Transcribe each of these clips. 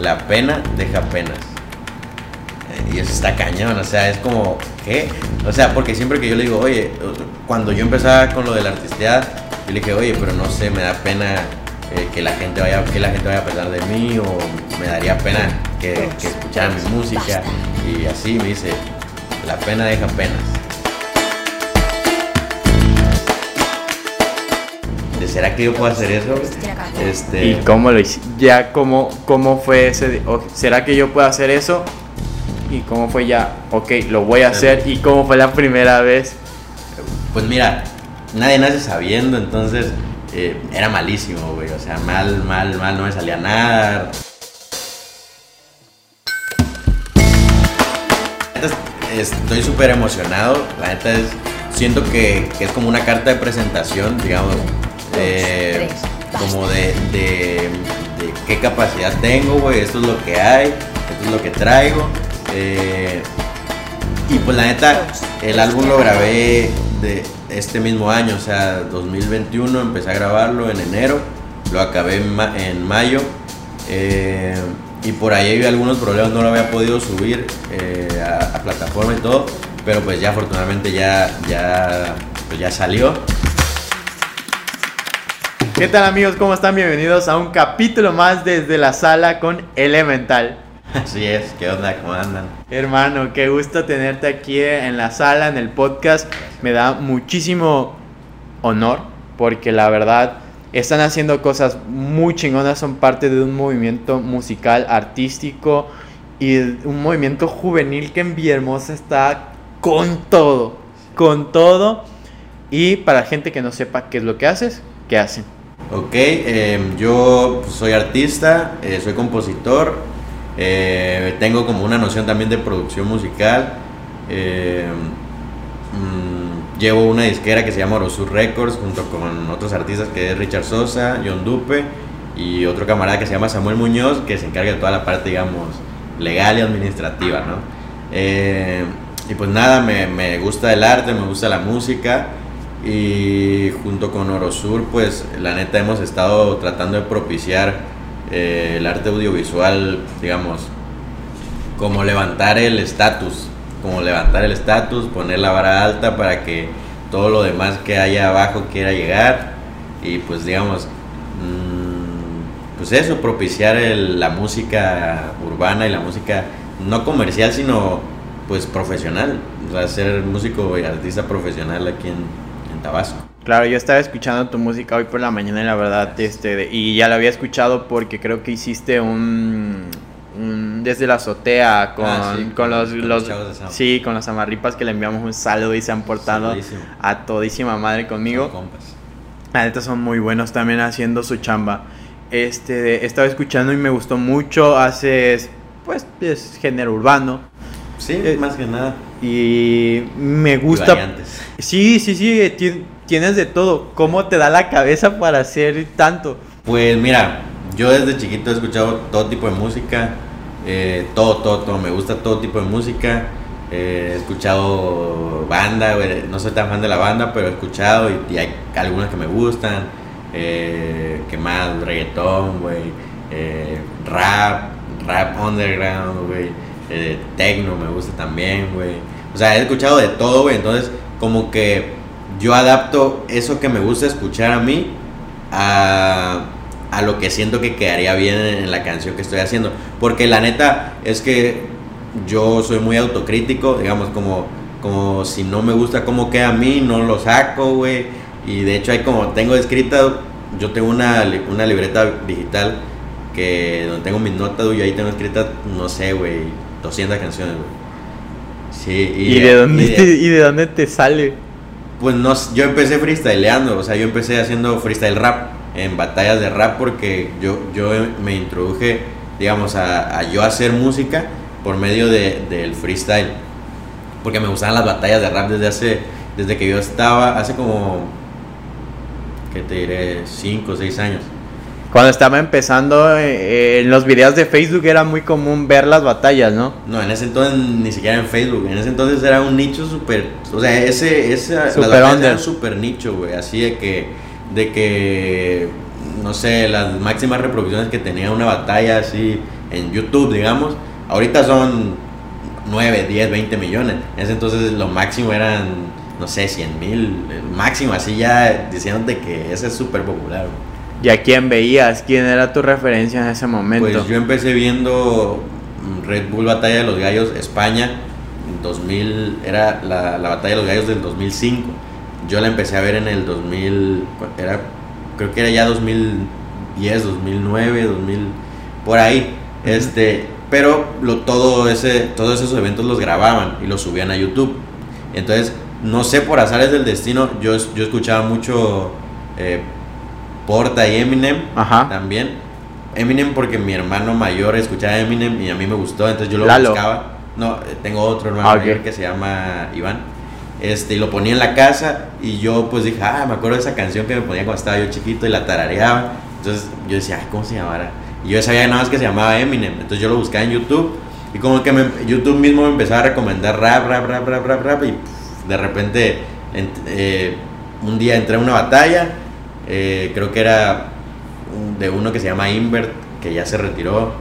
la pena deja penas. Eh, Y eso está cañón, o sea, es como, ¿qué? O sea, porque siempre que yo le digo, oye, cuando yo empezaba con lo de la artisteada, yo le dije, oye, pero no sé, me da pena eh, que la gente vaya que la gente vaya a pensar de mí o me daría pena que, que escucharan mi música y así me dice la pena deja penas ¿será que yo puedo hacer eso? Este, ¿Y cómo lo hice? Ya, ¿cómo, cómo fue ese? ¿Será que yo puedo hacer eso? ¿Y cómo fue ya? Ok, lo voy a hacer. ¿Y cómo fue la primera vez? Pues mira, nadie nace sabiendo, entonces eh, era malísimo, güey. O sea, mal, mal, mal, no me salía nada. Estoy súper emocionado. La neta es. Siento que, que es como una carta de presentación, digamos. Eh, como de, de, de qué capacidad tengo, güey. Esto es lo que hay, esto es lo que traigo. eh, y pues la neta, el álbum lo grabé de este mismo año, o sea, 2021, empecé a grabarlo en enero, lo acabé en, ma- en mayo, eh, y por ahí había algunos problemas, no lo había podido subir eh, a, a plataforma y todo, pero pues ya afortunadamente ya, ya, pues ya salió. ¿Qué tal amigos? ¿Cómo están? Bienvenidos a un capítulo más desde la sala con Elemental. Así es, ¿qué onda? ¿Cómo andan? Hermano, qué gusto tenerte aquí en la sala, en el podcast. Me da muchísimo honor porque la verdad están haciendo cosas muy chingonas, son parte de un movimiento musical, artístico y un movimiento juvenil que en Villahermosa está con todo, con todo. Y para gente que no sepa qué es lo que haces, ¿qué hacen? Ok, eh, yo soy artista, eh, soy compositor, eh, tengo como una noción también de producción musical. eh, mm, llevo una disquera que se llama Orosur Records junto con otros artistas que es Richard Sosa, John Dupe y otro camarada que se llama Samuel Muñoz que se encarga de toda la parte, digamos, legal y administrativa, ¿no? Eh, y pues nada, me gusta el arte, me gusta la música. Y junto con Orosur, pues la neta hemos estado tratando de propiciar eh, el arte audiovisual, digamos, como levantar el estatus, como levantar el estatus, poner la vara alta para que todo lo demás que haya abajo quiera llegar. Y pues digamos, mm, pues eso, propiciar la música urbana y la música no comercial, sino pues profesional, o sea, ser músico y artista profesional aquí en, en Tabasco. Claro, yo estaba escuchando tu música hoy por la mañana y la verdad, este, y ya la había escuchado porque creo que hiciste un, un desde la azotea con, Ah, sí, con con- los, con sí, con los amarripas que le enviamos un saludo y se han portado Saludísimo. a todísima madre conmigo. La neta son muy buenos también haciendo su chamba. Este, estaba escuchando y me gustó mucho. Haces, pues, es género urbano. Sí, Eh, más que nada. Y me Y gusta. variantes. Sí, sí, sí, ti- tienes de todo. ¿Cómo te da la cabeza para hacer tanto? Pues mira, yo desde chiquito he escuchado todo tipo de música, eh, todo, todo, todo, me gusta todo tipo de música. eh, he escuchado banda, no soy tan fan de la banda, pero he escuchado y, y hay algunas que me gustan. Eh, ¿Qué más? Reggaetón, güey. eh, rap, rap underground, güey. eh, techno me gusta también, güey. O sea, he escuchado de todo, güey. Entonces, como que yo adapto eso que me gusta escuchar a mí a, a lo que siento que quedaría bien en la canción que estoy haciendo. Porque la neta es que yo soy muy autocrítico, digamos, como, como si no me gusta cómo queda a mí, no lo saco, güey. Y de hecho hay como, tengo escrita, yo tengo una, una libreta digital que donde tengo mis notas, güey, ahí tengo escritas, no sé, güey, 200 canciones, güey. Sí, ¿Y, de dónde y de- te, ¿Y de dónde te sale? pues no, yo empecé freestyleando, o sea, yo empecé haciendo freestyle rap en batallas de rap porque yo, yo me introduje, digamos, a, a yo hacer música por medio de, del freestyle. Porque me gustaban las batallas de rap desde hace, desde que yo estaba, hace como, ¿qué te diré? 5 o 6 años. Cuando estaba empezando, eh, en los videos de Facebook era muy común ver las batallas, ¿no? No, en ese entonces ni siquiera en Facebook. En ese entonces era un nicho súper. O sea, ese. ese batallas under. eran súper nicho, güey. Así de que. De que. No sé, las máximas reproducciones que tenía una batalla así. en YouTube, digamos. Ahorita son 9, 10, 20 millones. En ese entonces lo máximo eran, no sé, 100 mil. Máximo, así ya diciéndote que ese es súper popular. ¿Y a quién veías? ¿Quién era tu referencia en ese momento? Pues yo empecé viendo Red Bull Batalla de los Gallos España. 2000, era la, la Batalla de los Gallos del 2005. Yo la empecé a ver en el 2000, era, creo que era ya 2010, 2009, 2000, por ahí. Este, pero lo, todo ese, todos esos eventos los grababan y los subían a YouTube. Entonces, no sé, por azares del destino, yo, yo escuchaba mucho eh, Porta y Eminem también. Eminem porque mi hermano mayor escuchaba Eminem y a mí me gustó, entonces yo lo buscaba. No, eh, tengo otro hermano ah, mayor que se llama Iván. Este, y lo ponía en la casa y yo pues dije, ah, me acuerdo de esa canción que me ponía cuando estaba yo chiquito y la tarareaba. Entonces yo decía, ¿cómo se llamará? Y yo sabía nada más que se llamaba Eminem. Entonces yo lo buscaba en YouTube y como que YouTube mismo me empezaba a recomendar rap, rap, rap, rap, rap, rap y de repente eh, un día entré a una batalla, eh, creo que era de uno que se llama Invert, que ya se retiró,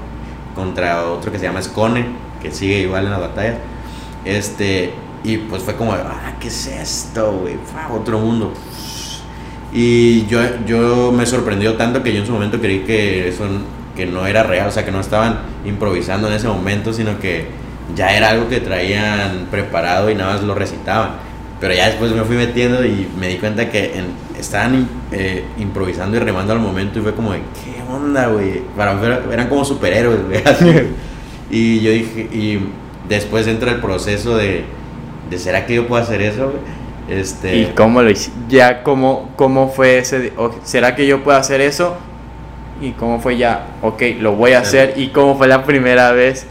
contra otro que se llama Scone, que sigue igual en la batalla. Este, y pues fue como, ah, ¿qué es esto, güey? Otro mundo. Y yo, yo me sorprendió tanto que yo en su momento creí que eso que no era real, o sea, que no estaban improvisando en ese momento, sino que ya era algo que traían preparado y nada más lo recitaban. Pero ya después me fui metiendo y me di cuenta que estaban eh, improvisando y remando al momento y fue como de, ¿qué onda, güey? Para eran como superhéroes, güey. y yo dije, y después entra el proceso de, de ¿será que yo puedo hacer eso, Este, ¿Y cómo lo hice? Ya, ¿cómo, cómo fue ese? ¿Será que yo puedo hacer eso? ¿Y cómo fue ya? Ok, lo voy a hacer. ¿Y cómo fue la primera vez?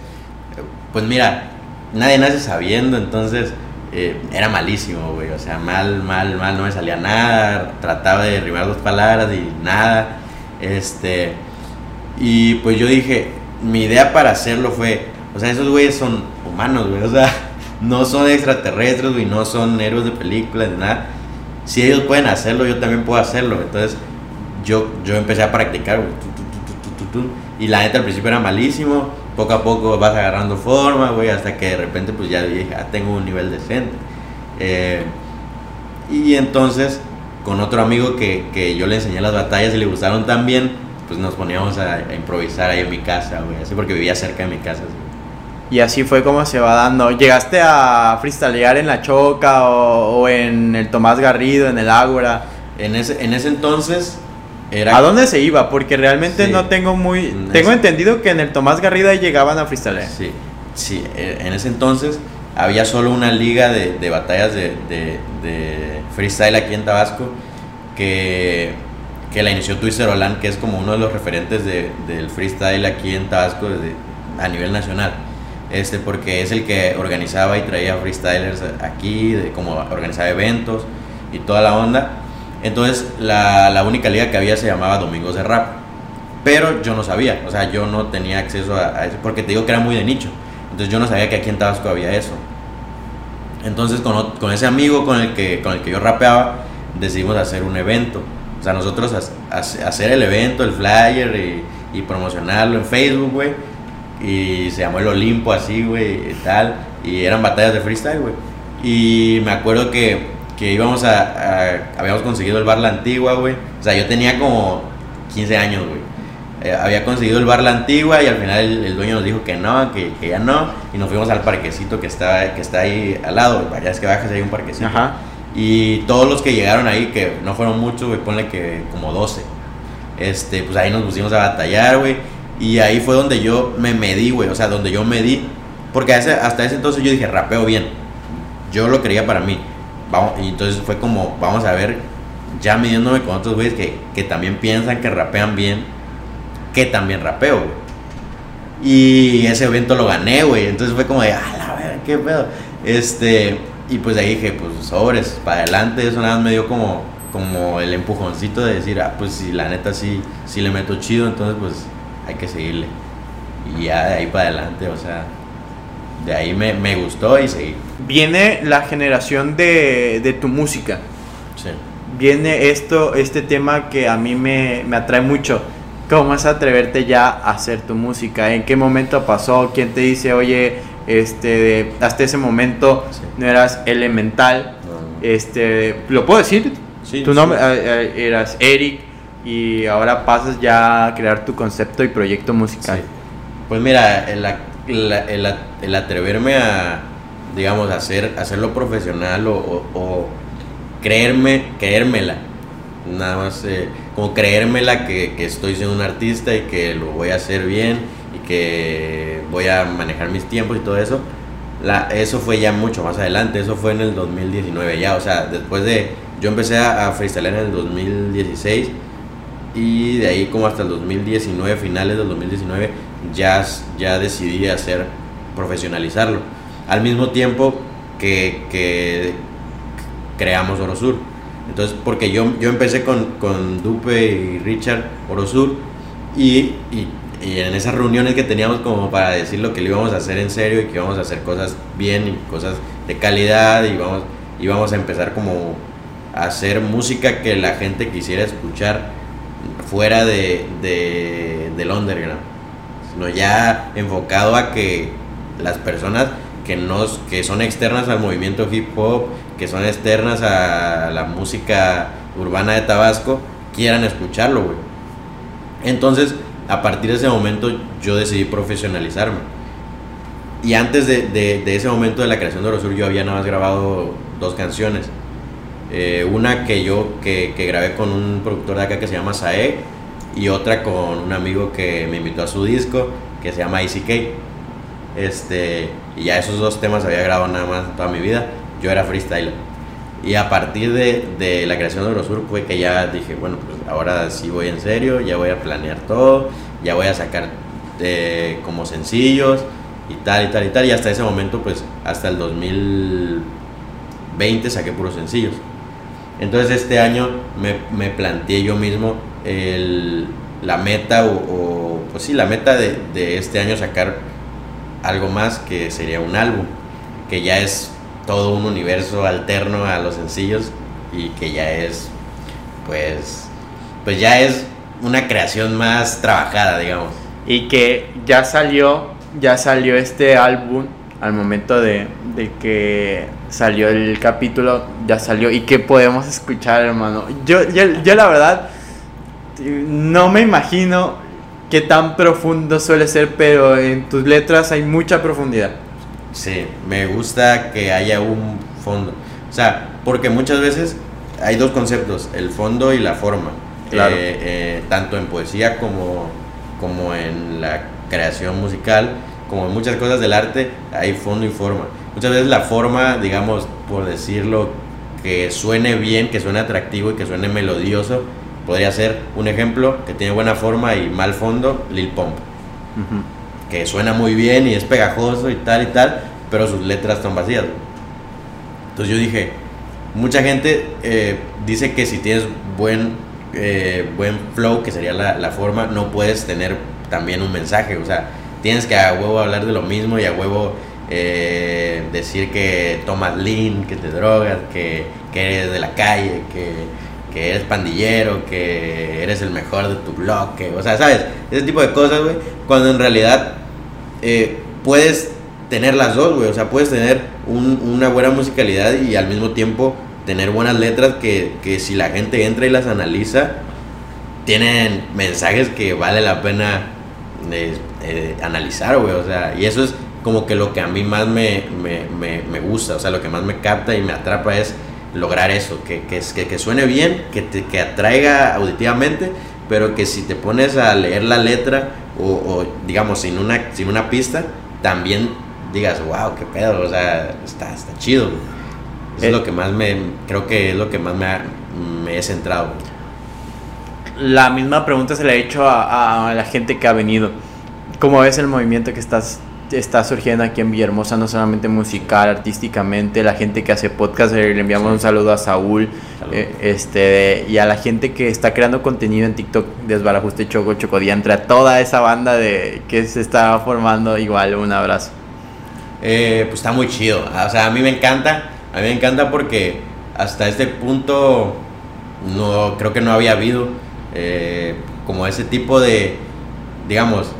Pues mira, nadie nace sabiendo, entonces eh, era malísimo, güey. O sea, mal, mal, mal, no me salía nada. Trataba de derribar dos palabras y nada. Este. Y pues yo dije, mi idea para hacerlo fue, o sea, esos güeyes son humanos, güey. O sea, no son extraterrestres, güey, no son héroes de películas, nada. Si ellos pueden hacerlo, yo también puedo hacerlo. Entonces, yo, yo empecé a practicar, y la neta al principio era malísimo, poco a poco vas agarrando forma, güey, hasta que de repente pues ya dije, ah, tengo un nivel decente. Eh, y entonces, con otro amigo que, que, yo le enseñé las batallas y le gustaron también, pues nos poníamos a, improvisar ahí en mi casa, güey, así porque vivía cerca de mi casa. Y así fue como se va dando. ¿Llegaste a freestylear en La Choca o, o en el Tomás Garrido, en el Ágora? En ese, en ese entonces ¿A dónde se iba? Porque realmente no tengo muy... tengo entendido que en el Tomás Garrida llegaban a freestyle. Sí, sí. Eh, en ese entonces había solo una liga de, de batallas de, de, freestyle aquí en Tabasco que, que la inició Twister Olan, que es como uno de los referentes del freestyle aquí en Tabasco a nivel nacional. Este, porque es el que organizaba y traía freestylers aquí, de, como organizaba eventos y toda la onda. Entonces la, la, única liga que había se llamaba Domingos de Rap. Pero yo no sabía, o sea, yo no tenía acceso a, eso, porque te digo que era muy de nicho. Entonces yo no sabía que aquí en Tabasco había eso. Entonces con, con ese amigo con el, que, con el que yo rapeaba, decidimos hacer un evento. O sea, nosotros hacer el evento, el flyer y, y promocionarlo en Facebook, güey. Y se llamó el Olimpo así, güey, y tal. Y eran batallas de freestyle, güey. Y me acuerdo que que íbamos a, habíamos conseguido el bar La Antigua, güey. O sea, yo tenía como 15 años, güey. Eh, había conseguido el bar La Antigua y al final el, dueño nos dijo que no, que, que, ya no. Y nos fuimos al parquecito que está, que está ahí al lado. Ya es que bajas hay un parquecito. Ajá. Y todos los que llegaron ahí, que no fueron muchos, güey, ponle que como 12. Este, pues ahí nos pusimos a batallar, güey. Y ahí fue donde yo me medí, güey. O sea, donde yo medí. Porque hasta ese entonces yo dije, rapeo bien. Yo lo quería para mí y entonces fue como, vamos a ver, ya midiéndome con otros güeyes que, que también piensan que rapean bien, que también rapeo, güey. Y ese evento lo gané, güey. Entonces fue como de, ah, la verdad, qué pedo. Este, y pues ahí dije, pues sobres, para adelante. Eso nada más me dio como, como el empujoncito de decir, ah, pues si la neta sí, sí le meto chido, entonces pues hay que seguirle. Y ya de ahí para adelante, o sea, de ahí me, me gustó y seguí. Viene la generación de, de tu música. Sí. Viene esto, este tema que a mí me, me atrae mucho. ¿Cómo es atreverte ya a hacer tu música? ¿En qué momento pasó? ¿Quién te dice, oye, este, hasta ese momento no eras elemental? Este, ¿lo puedo decir? Sí, tu sí. nombre eh, eh, eras Eric y ahora pasas ya a crear tu concepto y proyecto musical. Pues mira, el, el atreverme a, digamos, hacer, hacerlo profesional o, creerme, creérmela, nada más eh, como creérmela que, que estoy siendo un artista y que lo voy a hacer bien y que voy a manejar mis tiempos y todo eso. Eso fue ya mucho más adelante, eso fue en el 2019 ya, o sea, después de, yo empecé a, a en el 2016 y de ahí como hasta el 2019, finales del 2019, ya, ya decidí hacer, profesionalizarlo. Al mismo tiempo que, que creamos Orosur. Entonces, porque yo, yo empecé con, con Dupe y Richard Orosur y, y, y en esas reuniones que teníamos como para decir lo que le íbamos a hacer en serio y que íbamos a hacer cosas bien y cosas de calidad y vamos, íbamos a empezar como a hacer música que la gente quisiera escuchar fuera de, de, del underground, sino ya enfocado a que las personas que, nos, que son externas al movimiento hip hop, que son externas a la música urbana de Tabasco, quieran escucharlo, güey. Entonces, a partir de ese momento, yo decidí profesionalizarme. Y antes de, de, ese momento de la creación de Orosur, yo había nada más grabado dos canciones. Eh, una que yo que, que, grabé con un productor de acá que se llama Sae y otra con un amigo que me invitó a su disco que se llama ICK. Este, y ya esos dos temas había grabado nada más toda mi vida. Yo era freestyler. Y a partir de, de la creación de Eurosur fue que ya dije, bueno, pues ahora sí voy en serio, ya voy a planear todo, ya voy a sacar eh, como sencillos y tal y tal y tal. Y hasta ese momento, pues hasta el 2020 saqué puros sencillos. Entonces este año me, me planteé yo mismo el, la meta o, pues sí, la meta de, de, este año sacar algo más que sería un álbum, que ya es todo un universo alterno a los sencillos y que ya es pues pues ya es una creación más trabajada, digamos. Y que ya salió, ya salió este álbum al momento de, de, que salió el capítulo, ya salió. ¿Y qué podemos escuchar, hermano? Yo, yo, yo la verdad no me imagino qué tan profundo suele ser, pero en tus letras hay mucha profundidad. Sí, me gusta que haya un fondo. O sea, porque muchas veces hay dos conceptos, el fondo y la forma. Claro. Eh, eh, tanto en poesía como, como en la creación musical, como en muchas cosas del arte, hay fondo y forma. Muchas veces la forma, digamos, por decirlo, que suene bien, que suene atractivo y que suene melodioso, podría ser un ejemplo que tiene buena forma y mal fondo, Lil Pump. Uh -huh. Que suena muy bien y es pegajoso y tal y tal, pero sus letras son vacías. Entonces yo dije, mucha gente eh, dice que si tienes buen, eh, buen flow, que sería la, la, forma, no puedes tener también un mensaje. O sea, tienes que a huevo hablar de lo mismo y a huevo eh, decir que tomas lean, que te drogas, que, que eres de la calle, que, que, eres pandillero, que eres el mejor de tu bloque. O sea, ¿sabes? Ese tipo de cosas, güey. Cuando en realidad eh, puedes tener las dos, güey. O sea, puedes tener un, una buena musicalidad y al mismo tiempo tener buenas letras que, que, si la gente entra y las analiza, tienen mensajes que vale la pena eh, analizar, güey. O sea, y eso es como que lo que a mí más me, me, me, me, gusta, o sea, lo que más me capta y me atrapa es lograr eso, que, que, que, que suene bien, que, te, que atraiga auditivamente, pero que si te pones a leer la letra o, o digamos sin una, sin una pista, también digas, wow, qué pedo, o sea, está, está chido. Eso eh, es lo que más me, creo que es lo que más me, ha, me he centrado. La misma pregunta se la he hecho a, a, la gente que ha venido. ¿Cómo ves el movimiento que estás, está surgiendo aquí en Villahermosa, no solamente musical, artísticamente, la gente que hace podcast, eh, le enviamos sí. un saludo a Saúl, eh, este, y a la gente que está creando contenido en TikTok, Desbarajuste Choco, Chocodiantre, a toda esa banda de, que se está formando, igual, un abrazo. Eh, pues está muy chido. O sea, a mí me encanta. A mí me encanta porque hasta este punto no creo que no había habido. Eh, como ese tipo de, digamos,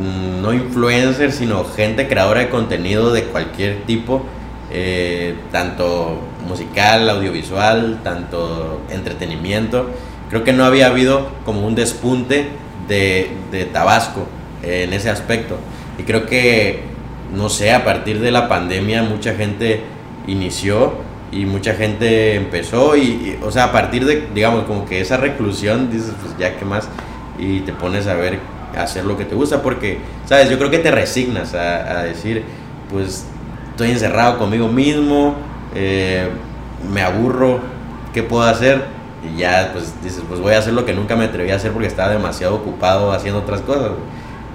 no influencers, sino gente creadora de contenido de cualquier tipo, eh, tanto musical, audiovisual, tanto entretenimiento. Creo que no había habido como un despunte de, de Tabasco en ese aspecto. Y creo que, no sé, a partir de la pandemia mucha gente inició y mucha gente empezó y, o sea, a partir de, digamos, como que esa reclusión, dices, pues ya qué más, y te pones a ver, hacer lo que te gusta, porque, sabes, yo creo que te resignas a, decir, pues estoy encerrado conmigo mismo, eh, me aburro, ¿qué puedo hacer? Y ya, pues dices, pues voy a hacer lo que nunca me atreví a hacer porque estaba demasiado ocupado haciendo otras cosas.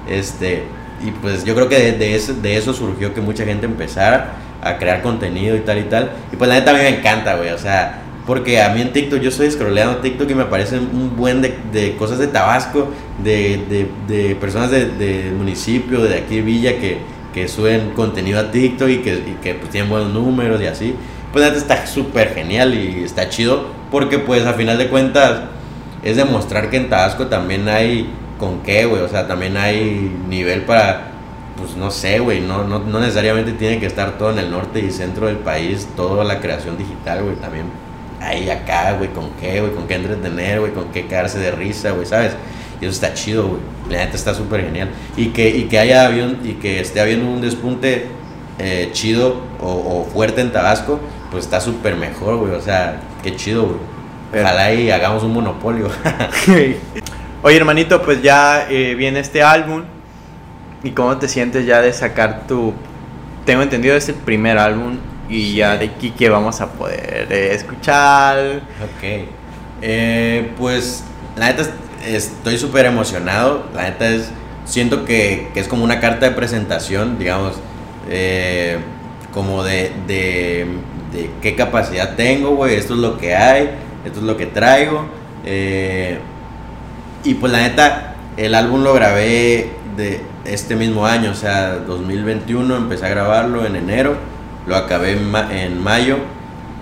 Este, y pues yo creo que de, eso, de eso surgió que mucha gente empezara a crear contenido y tal y tal. Y pues la neta a mí me encanta, güey. O sea, porque a mí en TikTok, yo estoy scrolleando TikTok y me aparecen un buen de, de cosas de Tabasco, de, de, de personas del de municipio, de aquí Villa, que, que suben contenido a TikTok y que, que pues, tienen buenos números y así. Pues neta está súper genial y está chido, porque pues a final de cuentas es demostrar que en Tabasco también hay con qué, güey. O sea, también hay nivel para pues no sé, güey, no, no, no, necesariamente tiene que estar todo en el norte y centro del país, toda la creación digital, güey, también ahí acá, güey, con qué, güey, con qué entretener, güey, con qué quedarse de risa, güey, ¿sabes? Y eso está chido, güey, la neta está súper genial. Y que, y que haya habido, y que esté habiendo un despunte eh, chido o, fuerte en Tabasco, pues está súper mejor, güey, o sea, qué chido, güey. Ojalá y hagamos un monopolio. Oye, hermanito, pues ya eh, viene este álbum ¿Y cómo te sientes ya de sacar tu... Tengo entendido es el primer álbum y ya de aquí que vamos a poder eh, escuchar. Ok. Eh, pues la neta estoy súper emocionado. La neta es... Siento que, que, es como una carta de presentación, digamos, eh, como de, de, de, qué capacidad tengo, güey. Esto es lo que hay, esto es lo que traigo. y pues la neta, el álbum lo grabé de este mismo año, o sea, 2021, empecé a grabarlo en enero, lo acabé en, mayo.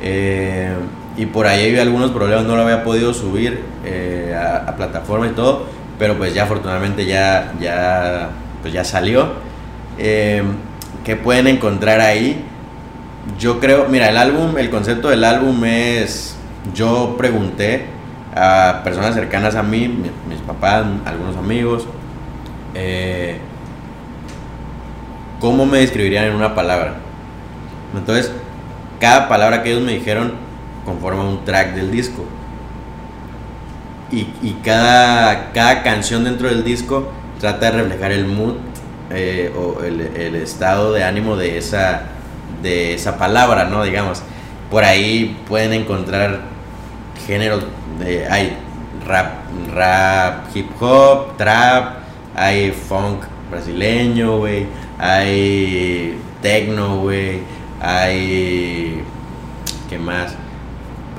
Eh, y por ahí había algunos problemas, no lo había podido subir eh, a, plataforma y todo, pero pues ya afortunadamente ya, ya, pues ya salió. Eh, ¿Qué pueden encontrar ahí? Yo creo, mira, el álbum, el concepto del álbum es, yo pregunté a personas cercanas a mí, mis, papás, algunos amigos, eh, ¿cómo me describirían en una palabra? Entonces, cada palabra que ellos me dijeron conforma un track del disco. Y, cada, cada canción dentro del disco trata de reflejar el mood eh, o el, estado de ánimo de esa, de esa palabra, ¿no? Digamos, por ahí pueden encontrar géneros, de, hay rap, rap, hip hop, trap, hay funk brasileño, güey, hay techno, güey, hay... ¿Qué más?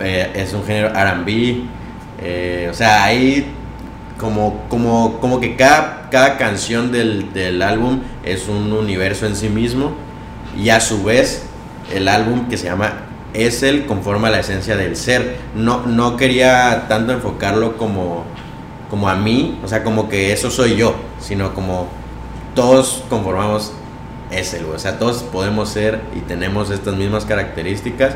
Eh, es un género RB, eh, o sea, hay como, como, como que cada, cada canción del, del álbum es un universo en sí mismo y a su vez el álbum que se llama es el conforma la esencia del ser. No, no quería tanto enfocarlo como, como a mí, o sea, como que eso soy yo, sino como todos conformamos ese, O sea, todos podemos ser y tenemos estas mismas características,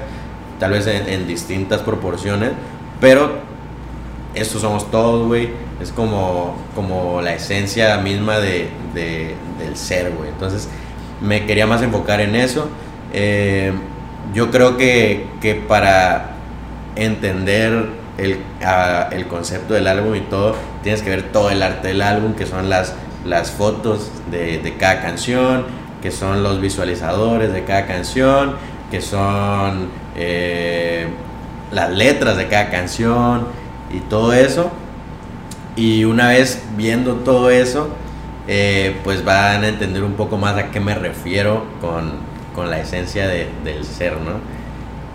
tal vez en, distintas proporciones, pero estos somos todos, güey. Es como, como la esencia misma de, del ser, güey. Entonces, me quería más enfocar en eso. Eh, yo creo que, que para entender el, el, concepto del álbum y todo, tienes que ver todo el arte del álbum, que son las, las fotos de cada canción, que son los visualizadores de cada canción, que son eh, las letras de cada canción y todo eso. Y una vez viendo todo eso, eh, pues van a entender un poco más a qué me refiero con, la esencia del ser, ¿no?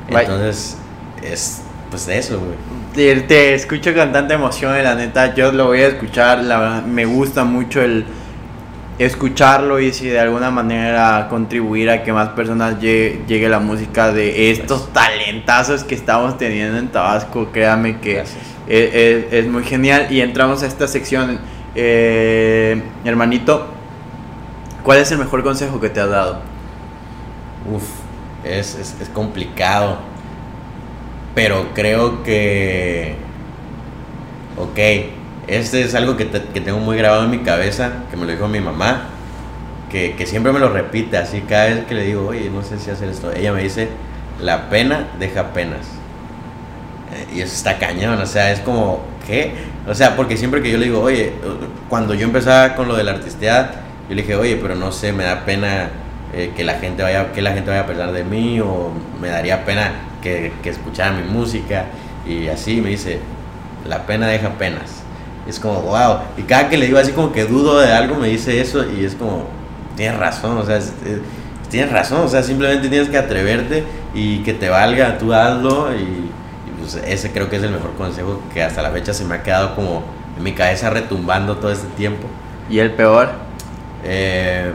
Entonces, es pues eso, güey. Te, te, escucho con tanta emoción, la neta, yo lo voy a escuchar, la me gusta mucho el escucharlo y si de alguna manera contribuir a que más personas llegue, la música de estos talentazos que estamos teniendo en Tabasco, créame que es, muy genial. Y entramos a esta sección, eh, hermanito, ¿cuál es el mejor consejo que te has dado? Uf, es, es complicado, pero creo que, ok, este es algo que, tengo muy grabado en mi cabeza, que me lo dijo mi mamá, que, siempre me lo repite, así cada vez que le digo, oye, no sé si hacer esto, ella me dice, la pena deja penas. Eh, y eso está cañón, o sea, es como, ¿qué? O sea, porque siempre que yo le digo, oye, cuando yo empezaba con lo de la artisteada, yo le dije, oye, pero no sé, me da pena eh, que la gente vaya, que la gente vaya a pensar de mí, o me daría pena que, que escuchara mi música, y así me dice, la pena deja penas es como, wow. Y cada que le digo así como que dudo de algo, me dice eso y es como, tienes razón, o sea, tienes razón, o sea, simplemente tienes que atreverte y que te valga, tú hazlo y, pues ese creo que es el mejor consejo que hasta la fecha se me ha quedado como en mi cabeza retumbando todo este tiempo. ¿Y el peor? Eh,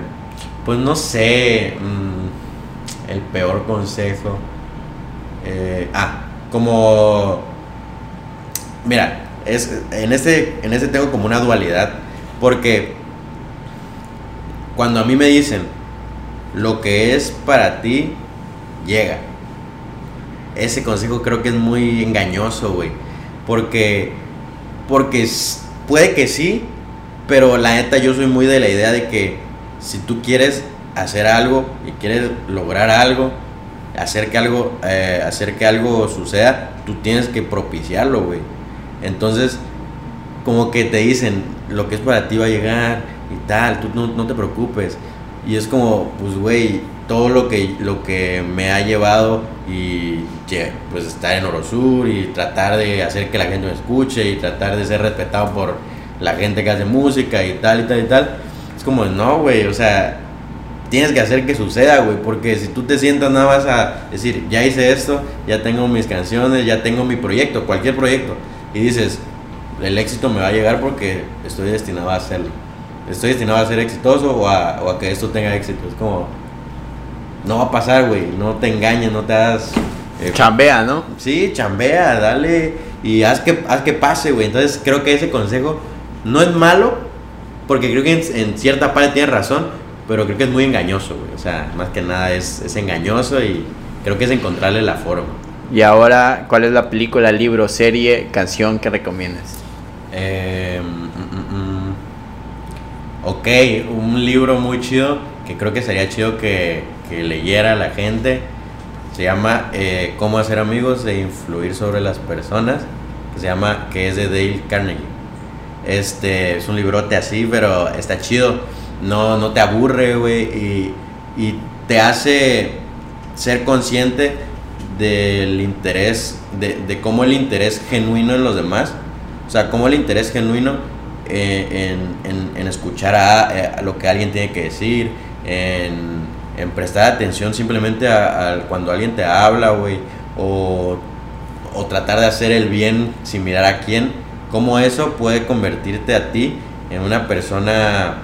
pues no sé, mm, el peor consejo. Eh, ah, como, mira, es, en, ese, en ese tengo como una dualidad, porque cuando a mí me dicen, lo que es para ti, llega. Ese consejo creo que es muy engañoso, güey. Porque, porque puede que sí, pero la neta yo soy muy de la idea de que si tú quieres hacer algo y quieres lograr algo, hacer que algo, eh, hacer que algo suceda, tú tienes que propiciarlo, güey. Entonces, como que te dicen, lo que es para ti va a llegar y tal, tú no, te preocupes. Y es como, pues, güey, todo lo que, lo que me ha llevado y pues estar en Orosur y tratar de hacer que la gente me escuche y tratar de ser respetado por la gente que hace música y tal y tal y tal. Es como, no, güey, o sea, tienes que hacer que suceda, güey, porque si tú te sientas nada más a decir, ya hice esto, ya tengo mis canciones, ya tengo mi proyecto, cualquier proyecto y dices, el éxito me va a llegar porque estoy destinado a hacerlo. Estoy destinado a ser exitoso o a, o a que esto tenga éxito. Es como, no va a pasar, güey. No te engañes, no te hagas... Eh, chambea, ¿no? Sí, chambea, dale y haz que, haz que pase, güey. Entonces creo que ese consejo no es malo, porque creo que en, cierta parte tiene razón, pero creo que es muy engañoso, güey. O sea, más que nada es, es engañoso y creo que es encontrarle la forma. Y ahora, ¿cuál es la película, libro, serie, canción que recomiendas? Eh, ok, un libro muy chido que creo que sería chido que, que leyera la gente. Se llama eh, Cómo hacer amigos e influir sobre las personas. se llama, que es de Dale Carnegie. Este es un librote así, pero está chido. No, no te aburre, güey. Y te hace ser consciente del interés, de, cómo el interés genuino en los demás, o sea, cómo el interés genuino eh, en, escuchar eh, a, lo que alguien tiene que decir, en, prestar atención simplemente a, cuando alguien te habla, güey, o, o tratar de hacer el bien sin mirar a quién, cómo eso puede convertirte a ti en una persona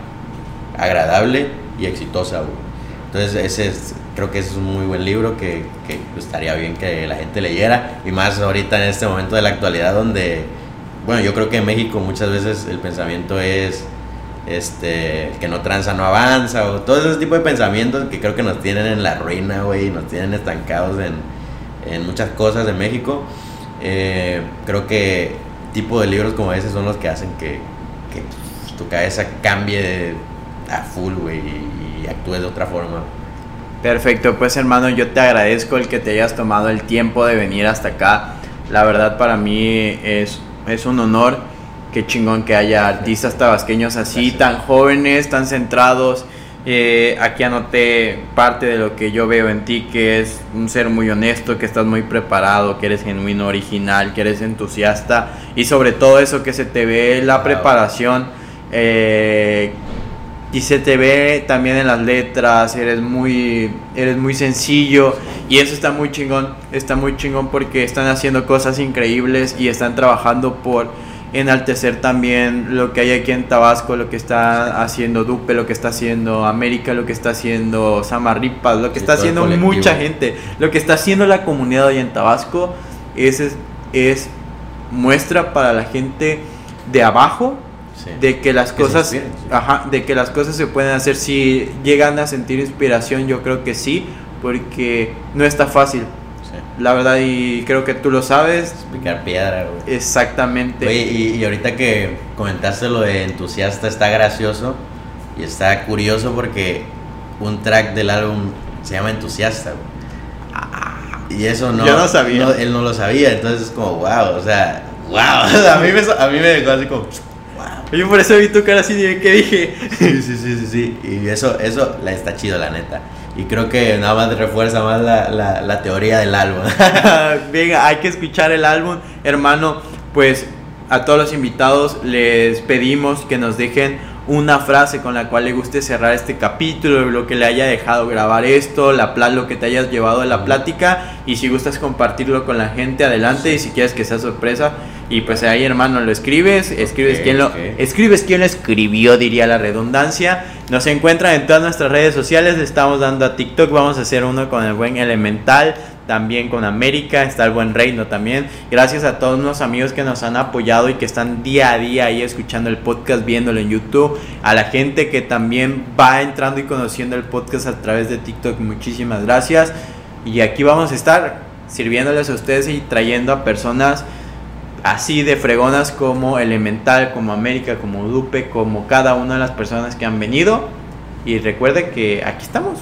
agradable y exitosa, güey. Entonces, ese es, creo que es un muy buen libro que, que, estaría bien que la gente leyera. Y más ahorita en este momento de la actualidad donde, bueno, yo creo que en México muchas veces el pensamiento es este que no tranza no avanza o todo ese tipo de pensamientos que creo que nos tienen en la ruina, güey, nos tienen estancados en, en muchas cosas de México. Eh, creo que tipo de libros como ese son los que hacen que, tu cabeza cambie a full, güey, y actúes de otra forma. Perfecto, pues hermano, yo te agradezco el que te hayas tomado el tiempo de venir hasta acá. La verdad para mí es, es un honor, qué chingón que haya artistas tabasqueños así, tan jóvenes, tan centrados. Eh, aquí anoté parte de lo que yo veo en ti, que es un ser muy honesto, que estás muy preparado, que eres genuino, original, que eres entusiasta y sobre todo eso que se te ve la preparación. Eh, y se te ve también en las letras, eres muy, eres muy sencillo y eso está muy chingón, está muy chingón porque están haciendo cosas increíbles y están trabajando por enaltecer también lo que hay aquí en Tabasco, lo que está haciendo Dupe, lo que está haciendo América, lo que está haciendo Samarripas, lo que está haciendo mucha gente, lo que está haciendo la comunidad hoy en Tabasco, es, es, es muestra para la gente de abajo Sí. de que las Que cosas inspiren, sí. ajá, de que las cosas se pueden hacer si llegan a sentir inspiración yo creo que sí porque no está fácil Sí. la verdad y creo que tú lo sabes Picar piedra, güey. exactamente Oye, y, y ahorita que comentaste lo de entusiasta, está gracioso y está curioso porque un track del álbum se llama Entusiasta, güey. Y eso no, Yo no sabía. no- él no lo sabía, entonces es como, wow, o sea, wow. a, mí me, a mí me dejó así como. Yo por eso vi tu cara así de que dije Sí, sí, sí, sí, sí. Y eso, eso la está chido, la neta. Y creo que nada más refuerza más la, la, la teoría del álbum. venga hay que escuchar el álbum hermano pues a todos los invitados les pedimos que nos dejen una frase con la cual le guste cerrar este capítulo, lo que le haya dejado grabar esto, la lo que te hayas llevado de la plática y si gustas compartirlo con la gente adelante y si quieres que sea sorpresa y pues ahí hermano lo escribes, escribes Ok, quién lo escribes quién lo escribió diría la redundancia. Nos encuentran en todas nuestras redes sociales, le estamos dando a TikTok, vamos a hacer uno con el buen Elemental, también con América, está el buen Reino también. Gracias a todos los amigos que nos han apoyado y que están día a día ahí escuchando el podcast, viéndolo en YouTube. A la gente que también va entrando y conociendo el podcast a través de TikTok, muchísimas gracias. Y aquí vamos a estar sirviéndoles a ustedes y trayendo a personas así de fregonas como Elemental, como América, como Dupe, como cada una de las personas que han venido. Y recuerde que aquí estamos.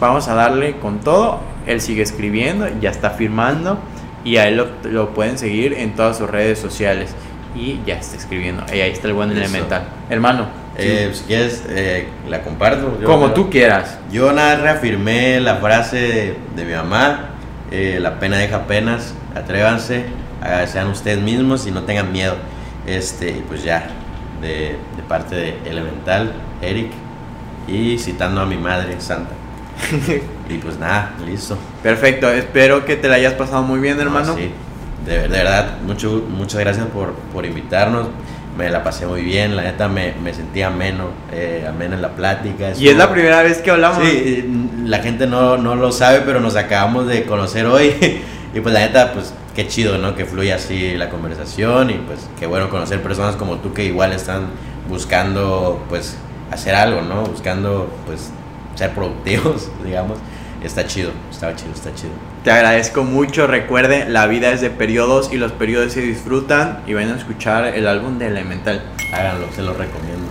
Vamos a darle con todo. Él sigue escribiendo, ya está firmando. Y a él lo, lo pueden seguir en todas sus redes sociales. Y ya está escribiendo. Y ahí está el buen Eso. Elemental. Hermano, Eh, si quieres, eh, la comparto. Yo- como tú quieras. Yo nada reafirmé la frase de, de mi mamá, eh, la pena deja penas, atrévanse, sean ustedes mismos y no tengan miedo. Este, pues ya, de, de parte de Elemental, Eric, y citando a mi madre santa. y pues nada, listo. Perfecto, espero que te la hayas pasado muy bien, No, hermano. sí, de, de verdad, mucho, muchas gracias por, por invitarnos. Me la pasé muy bien, la neta me, me sentí ameno, eh, ameno en la plática. Y es la primera vez que hablamos. Sí, la gente no, no lo sabe, pero nos acabamos de conocer hoy. y pues la neta, pues qué chido, ¿no? Que fluya así la conversación y pues qué bueno conocer personas como tú que igual están buscando pues hacer algo, ¿no? Buscando pues ser productivos, digamos. Está chido, está chido, está chido. Te agradezco mucho. Recuerde, la vida es de periodos y los periodos se disfrutan. Y vayan a escuchar el álbum de Elemental. Háganlo, se los recomiendo.